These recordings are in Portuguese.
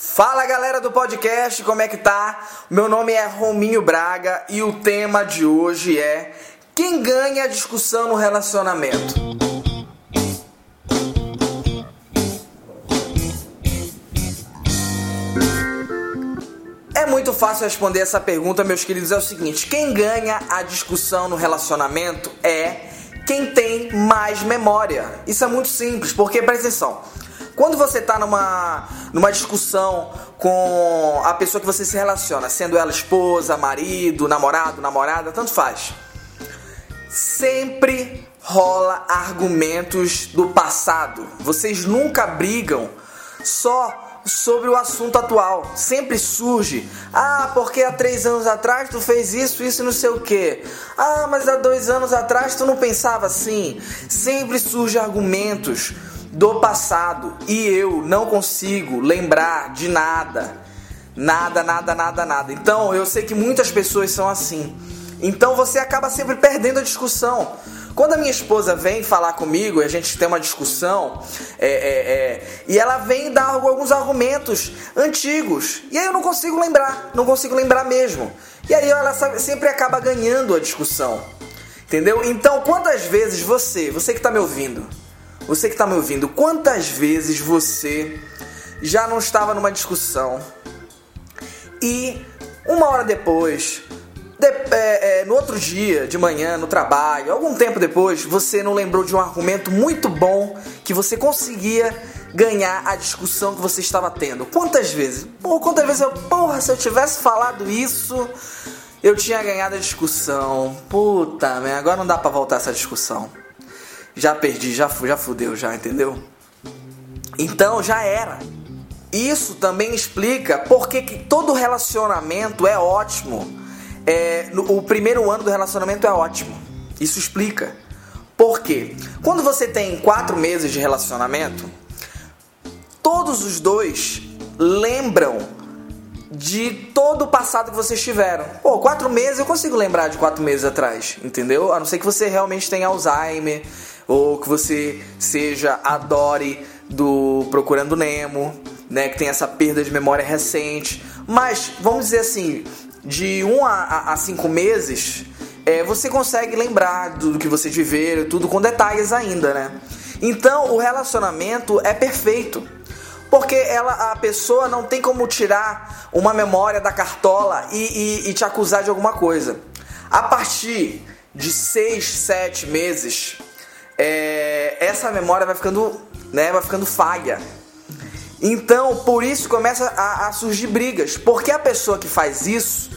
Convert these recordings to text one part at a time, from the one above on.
Fala galera do podcast, como é que tá? Meu nome é Rominho Braga e o tema de hoje é quem ganha a discussão no relacionamento. É muito fácil responder essa pergunta, meus queridos. É o seguinte: quem ganha a discussão no relacionamento é quem tem mais memória. Isso é muito simples, porque presta atenção. Quando você está numa, numa discussão com a pessoa que você se relaciona, sendo ela esposa, marido, namorado, namorada, tanto faz. Sempre rola argumentos do passado. Vocês nunca brigam só sobre o assunto atual. Sempre surge. Ah, porque há três anos atrás tu fez isso, isso não sei o que. Ah, mas há dois anos atrás tu não pensava assim. Sempre surge argumentos do passado e eu não consigo lembrar de nada. Nada, nada, nada, nada. Então eu sei que muitas pessoas são assim. Então você acaba sempre perdendo a discussão. Quando a minha esposa vem falar comigo e a gente tem uma discussão, é, é, é, e ela vem dar alguns argumentos antigos, e aí eu não consigo lembrar, não consigo lembrar mesmo. E aí ela sempre acaba ganhando a discussão. Entendeu? Então, quantas vezes você, você que está me ouvindo, você que está me ouvindo, quantas vezes você já não estava numa discussão e uma hora depois, de, é, é, no outro dia, de manhã, no trabalho, algum tempo depois, você não lembrou de um argumento muito bom que você conseguia ganhar a discussão que você estava tendo? Quantas vezes? Pô, quantas vezes eu, porra, se eu tivesse falado isso, eu tinha ganhado a discussão. Puta, agora não dá para voltar essa discussão já perdi, já, já fudeu, já, entendeu? Então já era. Isso também explica porque que todo relacionamento é ótimo. É, no, o primeiro ano do relacionamento é ótimo. Isso explica. Por quê? Quando você tem quatro meses de relacionamento, todos os dois lembram de todo o passado que vocês tiveram. Pô, quatro meses eu consigo lembrar de quatro meses atrás, entendeu? A não ser que você realmente tenha Alzheimer, ou que você seja adore do Procurando Nemo, né, que tem essa perda de memória recente. Mas vamos dizer assim, de um a, a cinco meses, é, você consegue lembrar do, que vocês viveram, tudo com detalhes ainda, né? Então o relacionamento é perfeito. Porque ela, a pessoa não tem como tirar uma memória da cartola e, e, e te acusar de alguma coisa. A partir de seis, sete meses, é, essa memória vai ficando, né, vai ficando falha. Então, por isso começa a, a surgir brigas, porque a pessoa que faz isso,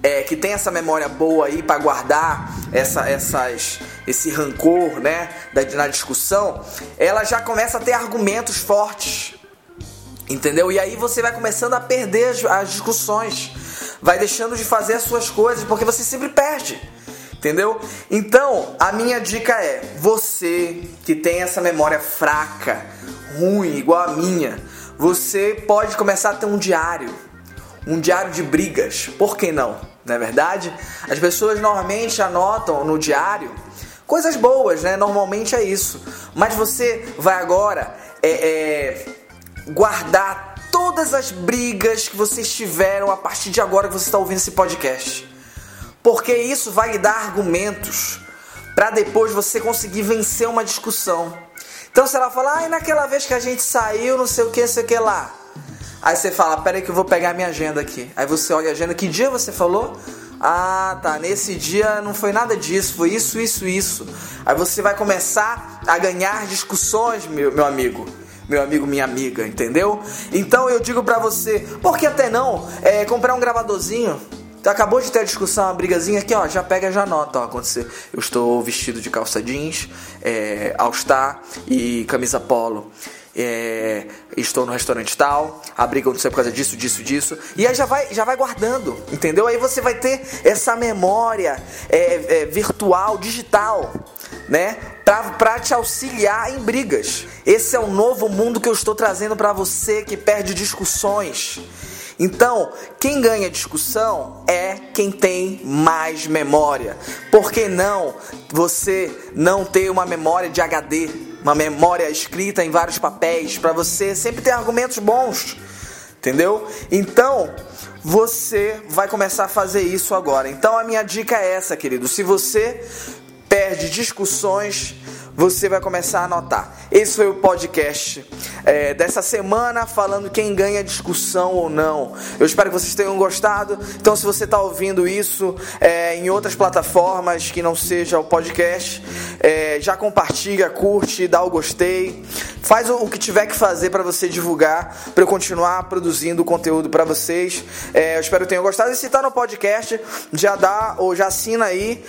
é, que tem essa memória boa aí para guardar essa, essas, esse rancor, né, da, na discussão, ela já começa a ter argumentos fortes, entendeu? E aí você vai começando a perder as, as discussões, vai deixando de fazer as suas coisas, porque você sempre perde. Entendeu? Então, a minha dica é: você que tem essa memória fraca, ruim, igual a minha, você pode começar a ter um diário. Um diário de brigas. Por que não? Não é verdade? As pessoas normalmente anotam no diário coisas boas, né? Normalmente é isso. Mas você vai agora é, é, guardar todas as brigas que vocês tiveram a partir de agora que você está ouvindo esse podcast porque isso vai lhe dar argumentos para depois você conseguir vencer uma discussão. Então se ela falar, ai, naquela vez que a gente saiu, não sei o que, não sei o que lá. Aí você fala, peraí que eu vou pegar minha agenda aqui. Aí você olha a agenda, que dia você falou? Ah, tá, nesse dia não foi nada disso, foi isso, isso, isso. Aí você vai começar a ganhar discussões, meu, meu amigo meu amigo, minha amiga, entendeu? Então eu digo pra você, por que até não é, comprar um gravadorzinho? Então, acabou de ter a discussão, uma brigazinha aqui, ó, já pega já nota, ó, acontecer. Eu estou vestido de calça jeans, é, all-star e camisa polo. É, estou no restaurante tal, a briga aconteceu por causa disso, disso, disso. E aí já vai, já vai guardando, entendeu? Aí você vai ter essa memória é, é, virtual, digital, né? Pra, pra te auxiliar em brigas. Esse é o novo mundo que eu estou trazendo para você que perde discussões então, quem ganha discussão é quem tem mais memória. Por que não você não ter uma memória de HD, uma memória escrita em vários papéis para você sempre ter argumentos bons? Entendeu? Então, você vai começar a fazer isso agora. Então, a minha dica é essa, querido. Se você perde discussões, você vai começar a notar. Esse foi o podcast é, dessa semana falando quem ganha discussão ou não. Eu espero que vocês tenham gostado. Então, se você está ouvindo isso é, em outras plataformas que não seja o podcast, é, já compartilha, curte, dá o gostei, faz o, que tiver que fazer para você divulgar, para eu continuar produzindo conteúdo para vocês. É, eu espero que tenham gostado. E se está no podcast, já dá ou já assina aí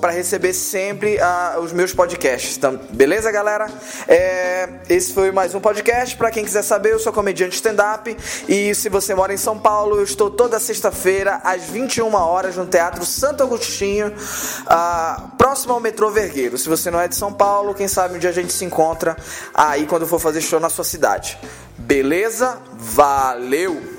para receber sempre uh, os meus podcasts. Então, beleza, galera? É, esse foi mais um podcast. Para quem quiser saber, eu sou comediante stand-up. E se você mora em São Paulo, eu estou toda sexta-feira, às 21 horas, no Teatro Santo Agostinho, uh, próximo ao metrô Vergueiro. Se você não é de São Paulo, quem sabe um dia a gente se encontra aí quando for fazer show na sua cidade. Beleza? Valeu!